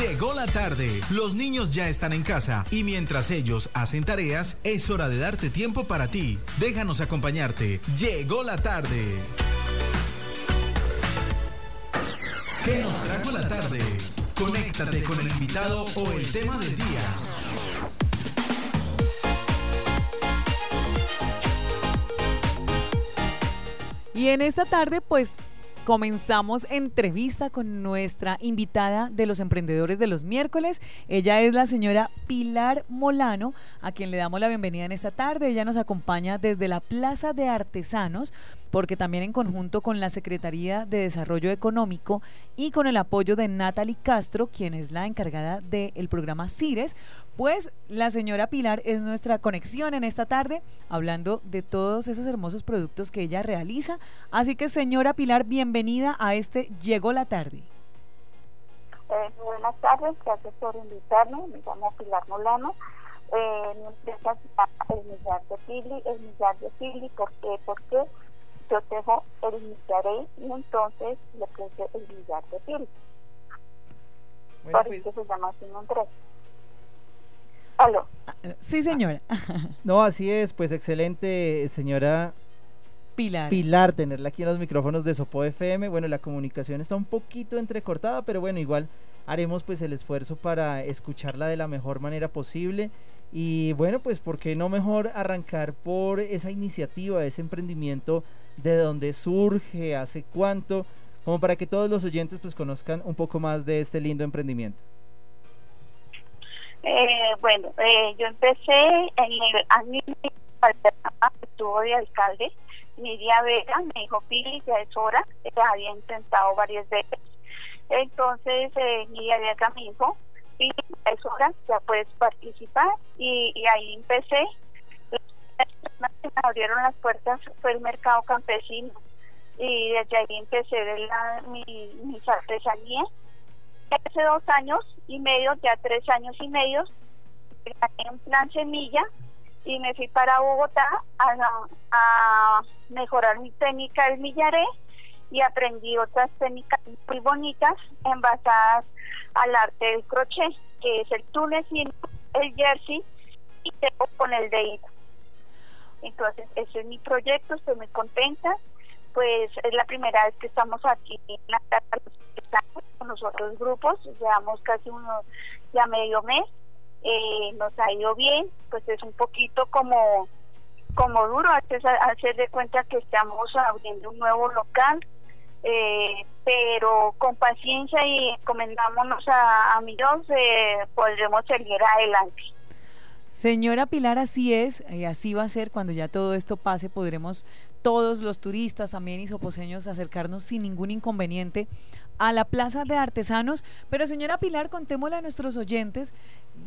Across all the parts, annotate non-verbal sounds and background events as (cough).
Llegó la tarde, los niños ya están en casa y mientras ellos hacen tareas, es hora de darte tiempo para ti. Déjanos acompañarte. Llegó la tarde. ¿Qué nos trajo la tarde? Conéctate con el invitado o el tema del día. Y en esta tarde, pues comenzamos entrevista con nuestra invitada de los emprendedores de los miércoles. Ella es la señora Pilar Molano, a quien le damos la bienvenida en esta tarde. Ella nos acompaña desde la Plaza de Artesanos porque también en conjunto con la Secretaría de Desarrollo Económico y con el apoyo de Natalie Castro, quien es la encargada del programa CIRES, pues la señora Pilar es nuestra conexión en esta tarde, hablando de todos esos hermosos productos que ella realiza. Así que señora Pilar, bienvenida a este Llegó la tarde. Eh, buenas tardes, gracias por invitarme. Me llamo Pilar Molano. Eh, mi empresa se llama El Millar de Pili. El Millar de Pili, ¿por qué? Porque yo tengo el millaré y entonces le puse el millar de Pili. Bueno, por pues- eso se llama Simón 3. Aló. Sí, señora. (laughs) No, así es, pues excelente, señora Pilar. Pilar, tenerla aquí en los micrófonos de Sopo FM. Bueno, la comunicación está un poquito entrecortada, pero bueno, igual haremos pues el esfuerzo para escucharla de la mejor manera posible. Y bueno, pues ¿por qué no mejor arrancar por esa iniciativa, ese emprendimiento, de dónde surge, hace cuánto, como para que todos los oyentes pues conozcan un poco más de este lindo emprendimiento. Eh, bueno, eh, yo empecé en el año que estuvo de alcalde. Nidia Vega me dijo, Pili, ya es hora. Eh, había intentado varias veces. Entonces, eh, Nidia Vega me dijo, Pili, ya es hora, ya puedes participar. Y, ahí empecé. Las personas que me abrieron las puertas fue el mercado campesino. Y desde ahí empecé la, mi, mis artesanías hace dos años y medio, ya tres años y medio, un plan semilla y me fui para Bogotá a, mejorar mi técnica del millaré y aprendí otras técnicas muy bonitas envasadas al arte del crochet, que es el tunecino, el jersey y tengo con el dedito. Entonces, ese es mi proyecto, estoy muy contenta. Pues es la primera vez que estamos aquí en la casa de los con los otros grupos, llevamos casi uno, ya medio mes, eh, nos ha ido bien, pues es un poquito como como duro hacer, hacer de cuenta que estamos abriendo un nuevo local, eh, pero con paciencia y encomendámonos a, a mi Dios, eh, podremos seguir adelante. Señora Pilar, así es, y así va a ser cuando ya todo esto pase, podremos todos los turistas también y soposeños acercarnos sin ningún inconveniente a la Plaza de Artesanos. Pero señora Pilar, contémosle a nuestros oyentes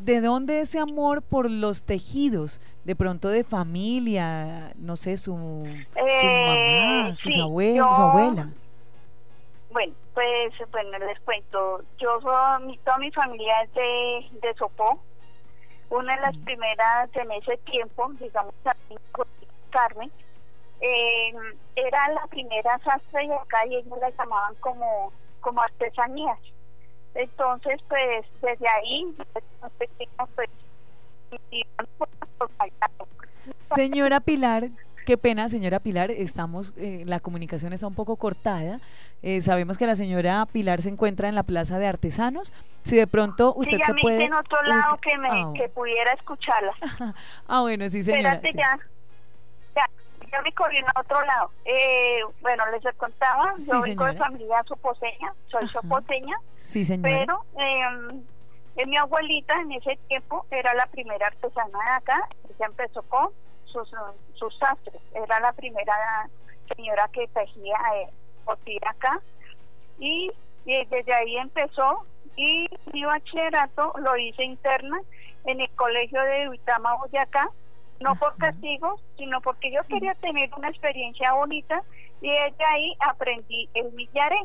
de dónde ese amor por los tejidos, de pronto de familia, no sé, su, su Eh, mamá, sus sí, abuelos, su abuela. Bueno, pues bueno, les cuento, yo soy, mi, toda mi familia es de, de Sopó, una de las primeras en ese tiempo, digamos, Carmen, eh, era la primera sastre de acá y ellos la llamaban como, como artesanías. Entonces, pues desde ahí, más pequeña, pues, y- Señora Pilar, qué pena, señora Pilar, estamos, eh, la comunicación está un poco cortada. Eh, sabemos que la señora Pilar se encuentra en la Plaza de Artesanos. Si de pronto usted sí, se puede... en otro lado que me Ah, que pudiera escucharla. (laughs) Ah, bueno, sí, señora. Espérate sí. ya. Ya, ya me corrí en otro lado. Eh, bueno, les contaba, Sí, yo vengo de familia soposeña, soy Ajá. soposeña, Sí, señora. pero eh, eh, mi abuelita en ese tiempo era la primera artesana de acá, ella empezó con sus, sus sastres, era la primera señora que tejía eh, cosía acá y, y desde ahí empezó y mi bachillerato lo hice interna en el colegio de Uitama, Boyacá, no por castigo, sino porque yo quería tener una experiencia bonita y desde ahí aprendí el millaré.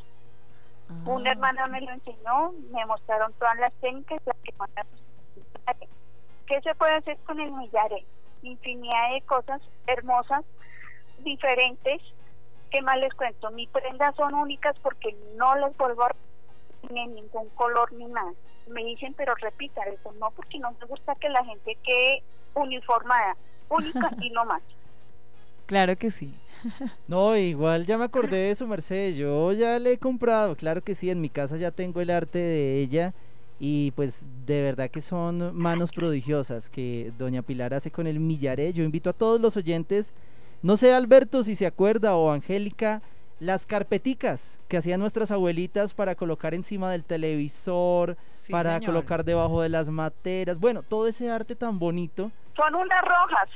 Ah, Una hermana me lo enseñó, me mostraron todas las técnicas. las que van a- ¿Qué se puede hacer con el millaré? Infinidad de cosas hermosas, diferentes, ¿qué más les cuento? Mis prendas son únicas porque no les vuelvo a ni ningún color ni nada. Me dicen, pero repita eso, no, porque no me gusta que la gente quede uniformada, única (laughs) y no más. Claro que sí. No, igual ya me acordé (laughs) de su merced, yo ya le he comprado, claro que sí, en mi casa ya tengo el arte de ella y pues de verdad que son manos prodigiosas que doña Pilar hace con el millaré. Yo invito a todos los oyentes, no sé Alberto si se acuerda o Angélica, las carpeticas que hacían nuestras abuelitas para colocar encima del televisor, para colocar debajo de las materas, bueno, todo ese arte tan bonito. Son unas rojas.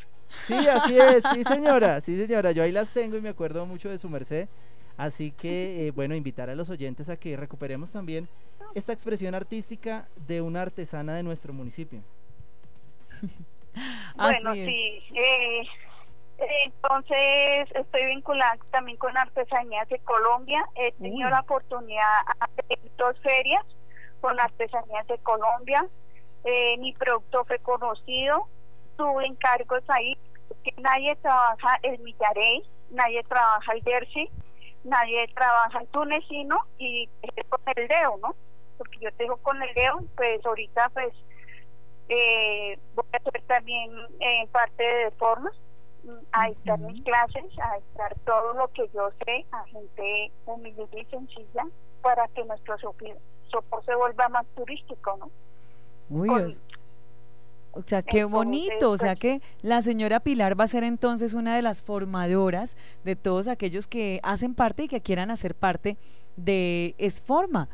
Sí, así es, sí señora, sí señora, yo ahí las tengo y me acuerdo mucho de su merced. Así que, eh, bueno, invitar a los oyentes a que recuperemos también esta expresión artística de una artesana de nuestro municipio. bueno, sí. Eh, entonces, estoy vinculada también con Artesanías de Colombia. He tenido la oportunidad de hacer dos ferias con Artesanías de Colombia. Eh, mi producto fue conocido. Tuve encargos ahí que nadie trabaja el millarey, nadie trabaja el jersey, nadie trabaja el tunecino y con el dedo, ¿no? Porque yo tengo con el dedo, pues ahorita pues eh, voy a hacer también en parte de formas a estar mis clases, a estar todo lo que yo sé a gente humilde y sencilla para que nuestro sopor se vuelva más turístico, ¿no? Uy, o sea, qué bonito, o sea que la señora Pilar va a ser entonces una de las formadoras de todos aquellos que hacen parte y que quieran hacer parte de Esforma.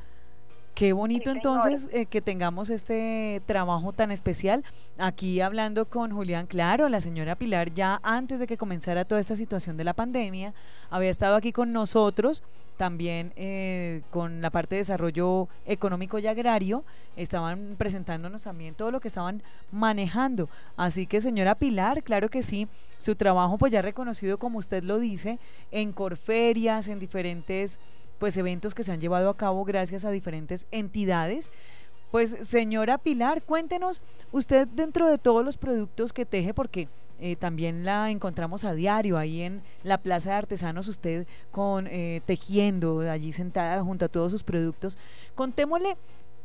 Qué bonito entonces eh, que tengamos este trabajo tan especial. Aquí hablando con Julián, claro, la señora Pilar ya antes de que comenzara toda esta situación de la pandemia, había estado aquí con nosotros, también eh, con la parte de desarrollo económico y agrario, estaban presentándonos también todo lo que estaban manejando. Así que señora Pilar, claro que sí, su trabajo pues ya reconocido como usted lo dice, en corferias, en diferentes pues eventos que se han llevado a cabo gracias a diferentes entidades. Pues señora Pilar, cuéntenos usted dentro de todos los productos que teje, porque eh, también la encontramos a diario ahí en la Plaza de Artesanos, usted con eh, tejiendo allí sentada junto a todos sus productos. Contémosle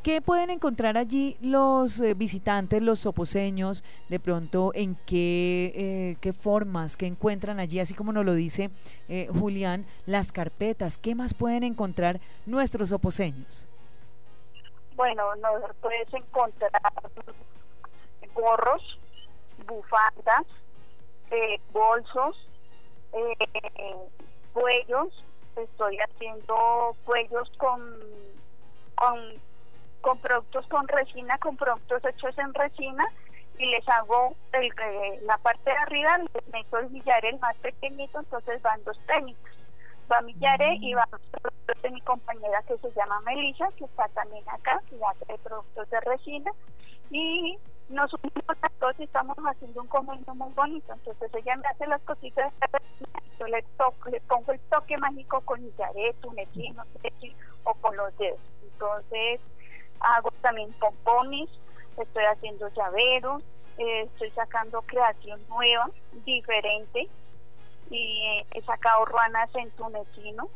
¿Qué pueden encontrar allí los eh, visitantes, los soposeños? De pronto, ¿en qué, eh, qué formas que encuentran allí? Así como nos lo dice eh, Julián, las carpetas. ¿Qué más pueden encontrar nuestros soposeños? Bueno, nos puedes encontrar gorros, bufandas, bolsos, cuellos. Estoy haciendo cuellos con, con con productos con resina, con productos hechos en resina y les hago el, eh, la parte de arriba, les meto el millaré más pequeñito, entonces van dos técnicas. Va millaré y va productos de mi compañera que se llama Melissa, que está también acá, que hace productos de resina. Y nos unimos a todos y estamos haciendo un convenio muy bonito. Entonces ella me hace las cositas de yo le, toco, le pongo el toque mágico con millaré, tunecino, o con los dedos. Entonces, hago también pompones, estoy haciendo llaveros, eh, estoy sacando creación nueva, diferente, y eh, he sacado ruanas en tunecino,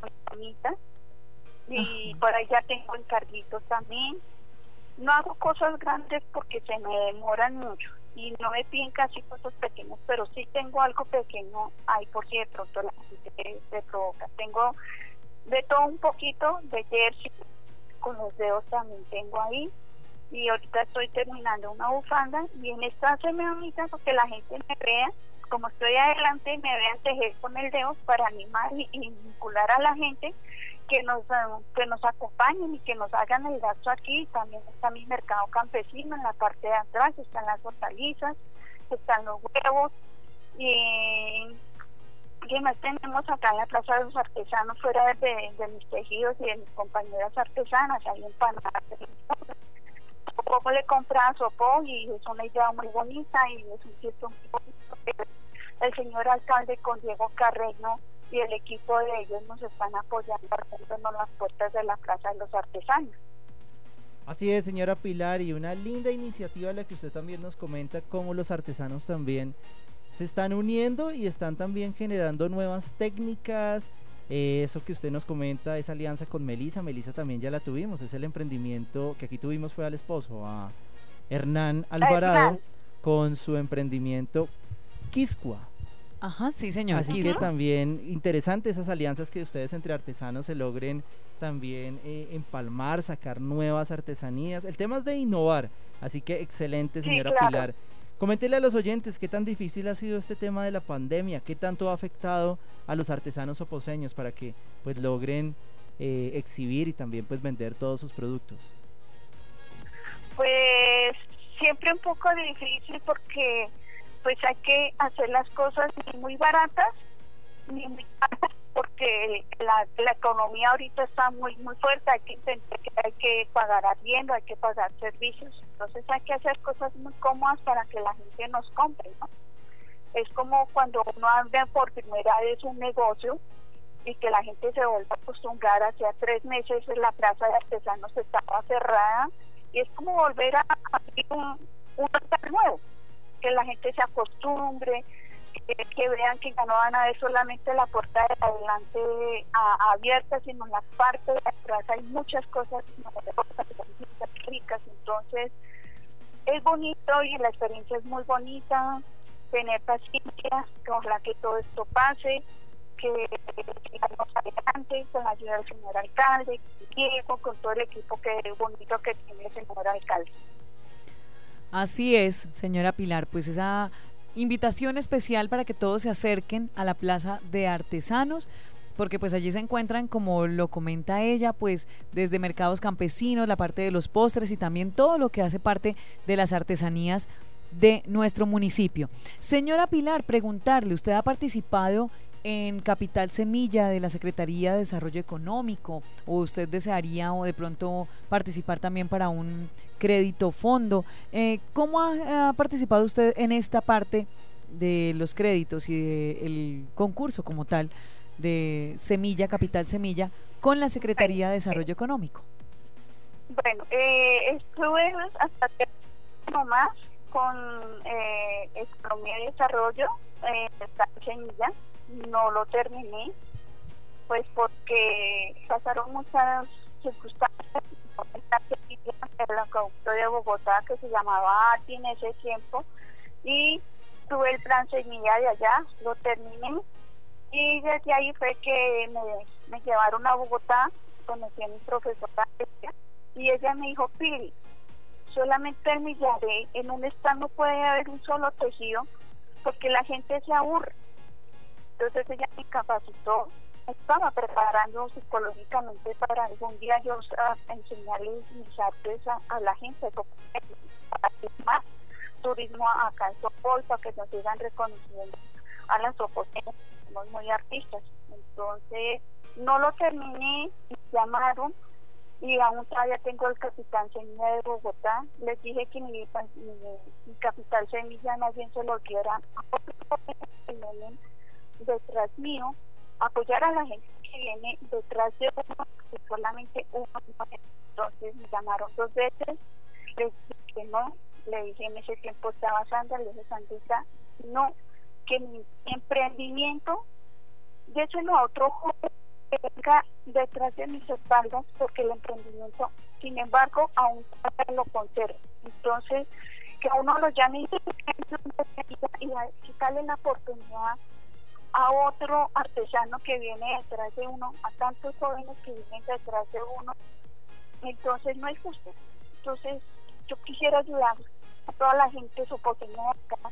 muy bonitas, y por ahí ya tengo encarguitos también. No hago cosas grandes porque se me demoran mucho y no me piden casi cosas pequeñas, pero sí tengo algo pequeño ahí por si de pronto la gente se provoca. Tengo de todo un poquito de jersey, con los dedos también tengo ahí. Y ahorita estoy terminando una bufanda y en esta se me bonita porque la gente me vea como estoy adelante me vean tejer con el dedo para animar y, vincular a la gente que nos que nos acompañen y que nos hagan el gasto aquí. También está mi mercado campesino en la parte de atrás están las hortalizas están los huevos y ¿Qué más tenemos acá en la Plaza de los Artesanos, fuera de, mis tejidos y de mis compañeras artesanas? Hay empanadas. Poco le compra a Sopo y es una idea muy bonita y es un gesto muy bonito. El señor alcalde con Diego Carreño y el equipo de ellos nos están apoyando abriéndonos las puertas de la Plaza de los Artesanos. Así es, señora Pilar, y una linda iniciativa la que usted también nos comenta, como los artesanos también se están uniendo y están también generando nuevas técnicas. Eh, eso que usted nos comenta, esa alianza con Melisa, Melisa también ya la tuvimos, es el emprendimiento que aquí tuvimos fue al esposo, a Hernán Alvarado, con su emprendimiento Quisqua. Ajá, sí, señor. Así que también interesante esas alianzas que ustedes entre artesanos se logren también eh, empalmar, sacar nuevas artesanías. El tema es de innovar, así que excelente, señora Pilar. Coméntele a los oyentes qué tan difícil ha sido este tema de la pandemia, qué tanto ha afectado a los artesanos oposeños para que pues logren eh, exhibir y también pues vender todos sus productos. Pues siempre un poco difícil porque pues hay que hacer las cosas ni muy baratas ni muy caras porque la, la economía ahorita está muy muy fuerte, hay que hay que pagar arriendo, hay que pagar servicios, entonces hay que hacer cosas muy cómodas para que la gente nos compre, ¿no? Es como cuando uno abre por primera vez un negocio y que la gente se vuelve a acostumbrar, hacia tres meses la plaza de artesanos estaba cerrada y es como volver a abrir un, un nuevo, que la gente se acostumbre, que, vean que ya no van a ver solamente la puerta de adelante abierta, sino en la parte de atrás. Hay muchas cosas ricas, entonces es bonito y la experiencia es muy bonita, tener paciencia con la que todo esto pase, que sigamos adelante con la ayuda del señor alcalde, Diego, con todo el equipo que bonito que tiene el señor alcalde. Así es, señora Pilar, pues esa invitación especial para que todos se acerquen a la Plaza de Artesanos porque pues allí se encuentran, como lo comenta ella, pues desde mercados campesinos, la parte de los postres y también todo lo que hace parte de las artesanías de nuestro municipio. Señora Pilar, preguntarle, ¿usted ha participado en Capital Semilla de la Secretaría de Desarrollo Económico o usted desearía o de pronto participar también para un crédito fondo. Eh, ¿Cómo ha, participado usted en esta parte de los créditos y del concurso como tal de Semilla, Capital Semilla, con la Secretaría de Desarrollo Económico? Bueno, eh, estuve hasta más con eh, Economía y Desarrollo, eh, Semilla no lo terminé, pues porque pasaron muchas circunstancias. El acueducto de Bogotá que se llamaba ATI en ese tiempo y tuve el plan semilla de allá, lo terminé y desde ahí fue que me, me llevaron a Bogotá, conocí a mi profesora y ella me dijo, Pili, solamente en mi llave, en un stand no puede haber un solo tejido porque la gente se aburre entonces ella me capacitó, estaba preparando psicológicamente para algún día yo enseñarles mis artes a, la gente, para que más turismo acá en Sopol, para que nos sigan reconociendo a las oposiciones, somos muy artistas. Entonces, no lo terminé, me llamaron y aún todavía tengo el Capitán Semilla de Bogotá. Les dije que mi, mi, Capital Semilla más bien se lo diera a detrás mío, apoyar a la gente que viene detrás de uno, que solamente uno. Entonces me llamaron dos veces, les dije no, le dije en ese tiempo estaba Sandra, le dije Sandrita, no, que mi emprendimiento, déselo a otro joven que venga detrás de mis espaldas, porque el emprendimiento, sin embargo, aún lo conservo. Entonces, que a uno lo llame y, y, y quitarle la oportunidad a otro artesano que viene detrás de uno, a tantos jóvenes que vienen detrás de uno. Entonces no es justo. Entonces yo quisiera ayudar a toda la gente sopoteña acá,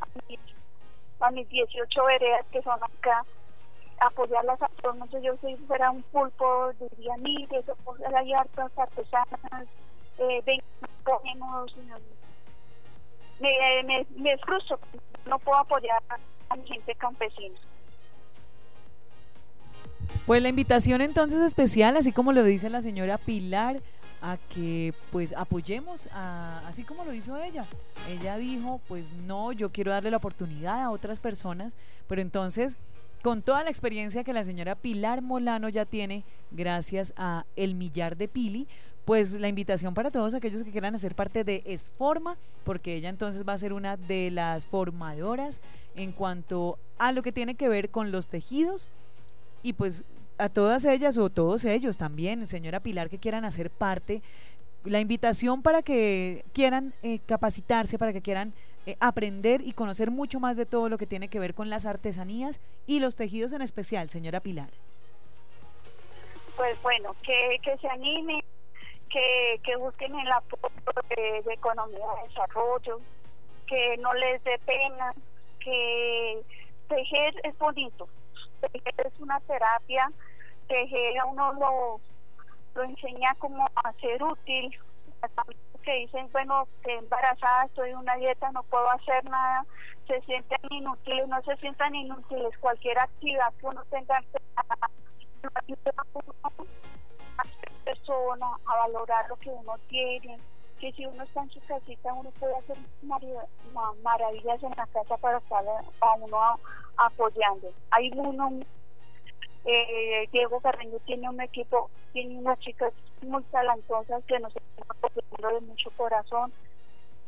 a mis, a mis 18 veredas que son acá, apoyarlas a todos. No sé, yo si fuera un pulpo, diría, mire, hay hartas artesanas, eh, ven, ponemos, me, me, me frustro, no puedo apoyar gente campesina. Pues la invitación entonces especial, así como lo dice la señora Pilar, a que pues apoyemos a, así como lo hizo ella. Ella dijo, pues no, yo quiero darle la oportunidad a otras personas, pero entonces con toda la experiencia que la señora Pilar Molano ya tiene gracias a El Millar de Pili, pues la invitación para todos aquellos que quieran hacer parte de Esforma, porque ella entonces va a ser una de las formadoras en cuanto a lo que tiene que ver con los tejidos y pues a todas ellas o todos ellos también, señora Pilar, que quieran hacer parte, la invitación para que quieran eh, capacitarse, para que quieran eh, aprender y conocer mucho más de todo lo que tiene que ver con las artesanías y los tejidos en especial, señora Pilar. Pues bueno, que, que se animen, que, que busquen el apoyo de, economía de desarrollo, que no les dé pena, que tejer es bonito, tejer es una terapia, tejer a uno lo, lo enseña como a ser útil, que dicen, bueno, que embarazada, estoy en una dieta, no puedo hacer nada, se sienten inútiles, no se sientan inútiles, cualquier actividad que uno tenga a a valorar lo que uno tiene, que si uno está en su casita uno puede hacer maravillas en la casa para estar a uno apoyando. Hay uno, eh, Diego Carreño tiene un equipo, tiene unas chicas muy talentosas que nos están apoyando de mucho corazón.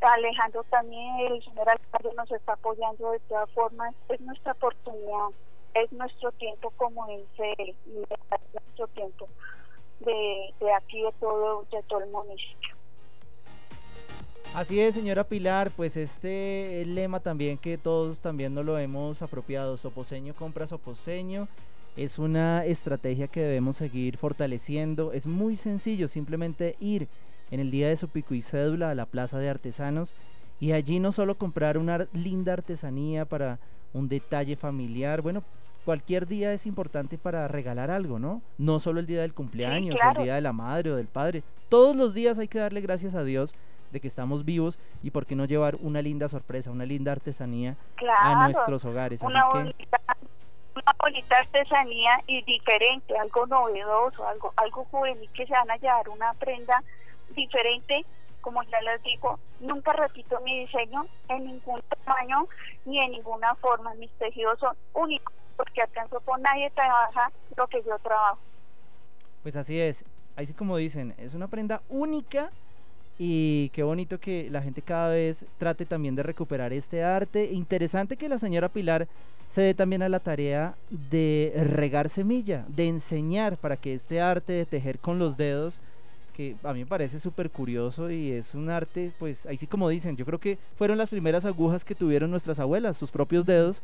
Alejandro también, el señor alcalde nos está apoyando de todas formas. Es nuestra oportunidad, es nuestro tiempo, como dice es nuestro tiempo de, aquí, de todo, de todo el municipio. Así es, señora Pilar, pues este lema también que todos también nos lo hemos apropiado, soposeño compra soposeño, es una estrategia que debemos seguir fortaleciendo, es muy sencillo, simplemente ir en el día de su pico y cédula a la Plaza de Artesanos y allí no solo comprar una linda artesanía para un detalle familiar, bueno, cualquier día es importante para regalar algo, ¿no? No solo el día del cumpleaños, el día de la madre o del padre, todos los días hay que darle gracias a Dios de que estamos vivos y por qué no llevar una linda sorpresa, una linda artesanía a nuestros hogares. Una, bonita, una bonita artesanía y diferente, algo novedoso, algo, algo juvenil que se van a llevar una prenda diferente como ya les digo, nunca repito mi diseño en ningún tamaño ni en ninguna forma. Mis tejidos son únicos porque alcanzo con nadie trabaja lo que yo trabajo. Pues así es, así como dicen, es una prenda única y qué bonito que la gente cada vez trate también de recuperar este arte. Interesante que la señora Pilar se dé también a la tarea de regar semilla, de enseñar para que este arte de tejer con los dedos, que a mí me parece súper curioso y es un arte, pues ahí sí como dicen, yo creo que fueron las primeras agujas que tuvieron nuestras abuelas, sus propios dedos.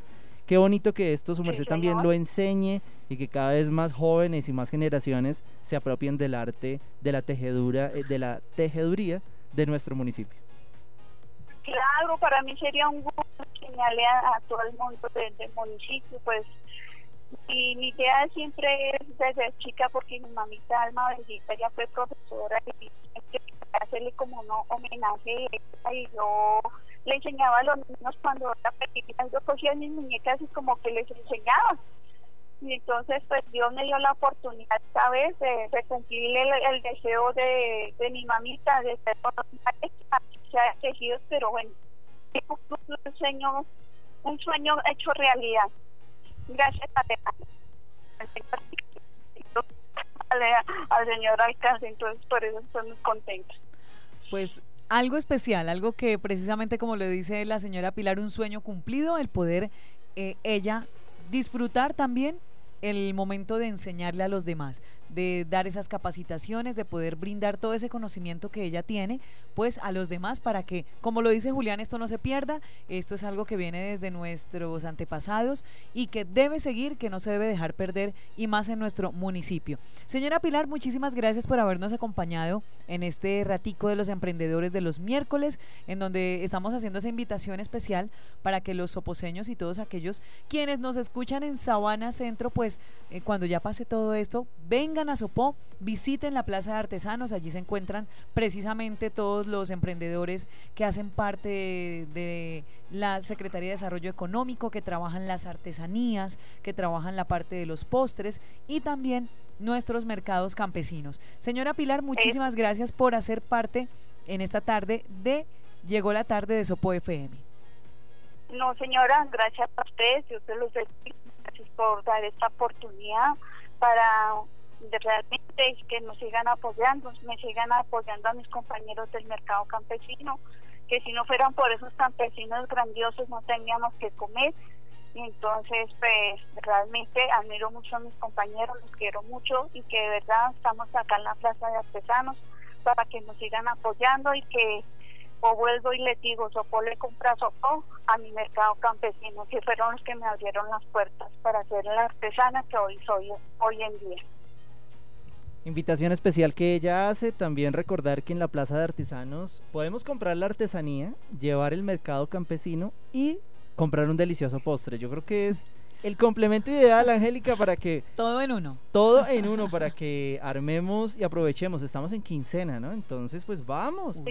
Qué bonito que esto su merced también lo enseñe y que cada vez más jóvenes y más generaciones se apropien del arte de la tejedura, eh, de la tejeduría de nuestro municipio. Claro, para mí sería un gusto enseñarle a, todo el mundo del, municipio, pues y mi idea siempre es desde chica porque mi mamita alma bendita ya fue profesora y hacerle como un homenaje y yo le enseñaba a los niños cuando era pequeña yo cogía mis muñecas y como que les enseñaba. Y entonces pues Dios me dio la oportunidad esta vez de, cumplir el, deseo de, mi mamita de ser sea tejidos pero bueno un sueño un sueño hecho realidad. Gracias a al señor alcance entonces por eso estoy muy contenta. Pues algo especial, algo que precisamente como le dice la señora Pilar, un sueño cumplido, el poder eh, ella disfrutar también el momento de enseñarle a los demás, de dar esas capacitaciones, de poder brindar todo ese conocimiento que ella tiene, pues a los demás para que, como lo dice Julián, esto no se pierda, esto es algo que viene desde nuestros antepasados y que debe seguir, que no se debe dejar perder y más en nuestro municipio. Señora Pilar, muchísimas gracias por habernos acompañado en este ratico de los emprendedores de los miércoles, en donde estamos haciendo esa invitación especial para que los soposeños y todos aquellos quienes nos escuchan en Sabana Centro, pues eh, cuando ya pase todo esto, vengan a Sopó, visiten la Plaza de Artesanos, allí se encuentran precisamente todos los emprendedores que hacen parte de, la Secretaría de Desarrollo Económico, que trabajan las artesanías, que trabajan la parte de los postres y también nuestros mercados campesinos. Señora Pilar, muchísimas gracias por hacer parte en esta tarde de Llegó la tarde de Sopo FM. No, señora, gracias a ustedes, yo se los gracias por dar esta oportunidad para realmente que nos sigan apoyando, me sigan apoyando a mis compañeros del mercado campesino, que si no fueran por esos campesinos grandiosos no teníamos que comer. Entonces, pues realmente admiro mucho a mis compañeros, los quiero mucho y que de verdad estamos acá en la Plaza de Artesanos para que nos sigan apoyando y que o vuelvo y le digo, Sopo le compra Sopo a mi mercado campesino, que fueron los que me abrieron las puertas para ser la artesana que hoy soy hoy en día. Invitación especial que ella hace, también recordar que en la Plaza de Artesanos podemos comprar la artesanía, llevar el mercado campesino y comprar un delicioso postre. Yo creo que es el complemento ideal, Angélica, para que... (laughs) Todo en uno. Todo en uno, (laughs) para que armemos y aprovechemos. Estamos en quincena, ¿no? Entonces, pues vamos.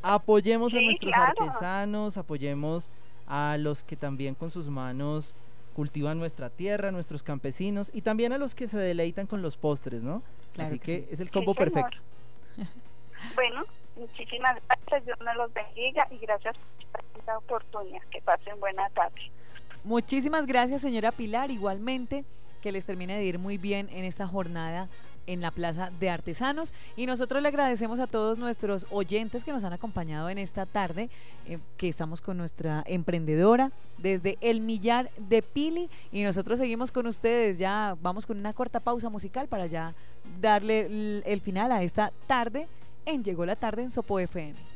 Apoyemos a nuestros artesanos, apoyemos a los que también con sus manos cultivan nuestra tierra, nuestros campesinos y también a los que se deleitan con los postres, ¿no? Así que, es el combo perfecto. (laughs) Bueno, muchísimas gracias, Dios me los bendiga y gracias por esta oportunidad. Que pasen buena tarde. Muchísimas gracias, señora Pilar. Igualmente, que les termine de ir muy bien en esta jornada en la Plaza de Artesanos. Y nosotros le agradecemos a todos nuestros oyentes que nos han acompañado en esta tarde, eh, que estamos con nuestra emprendedora desde el Millar de Pili. Y nosotros seguimos con ustedes. Ya vamos con una corta pausa musical para ya darle el, final a esta tarde en Llegó la tarde en Sopo FM.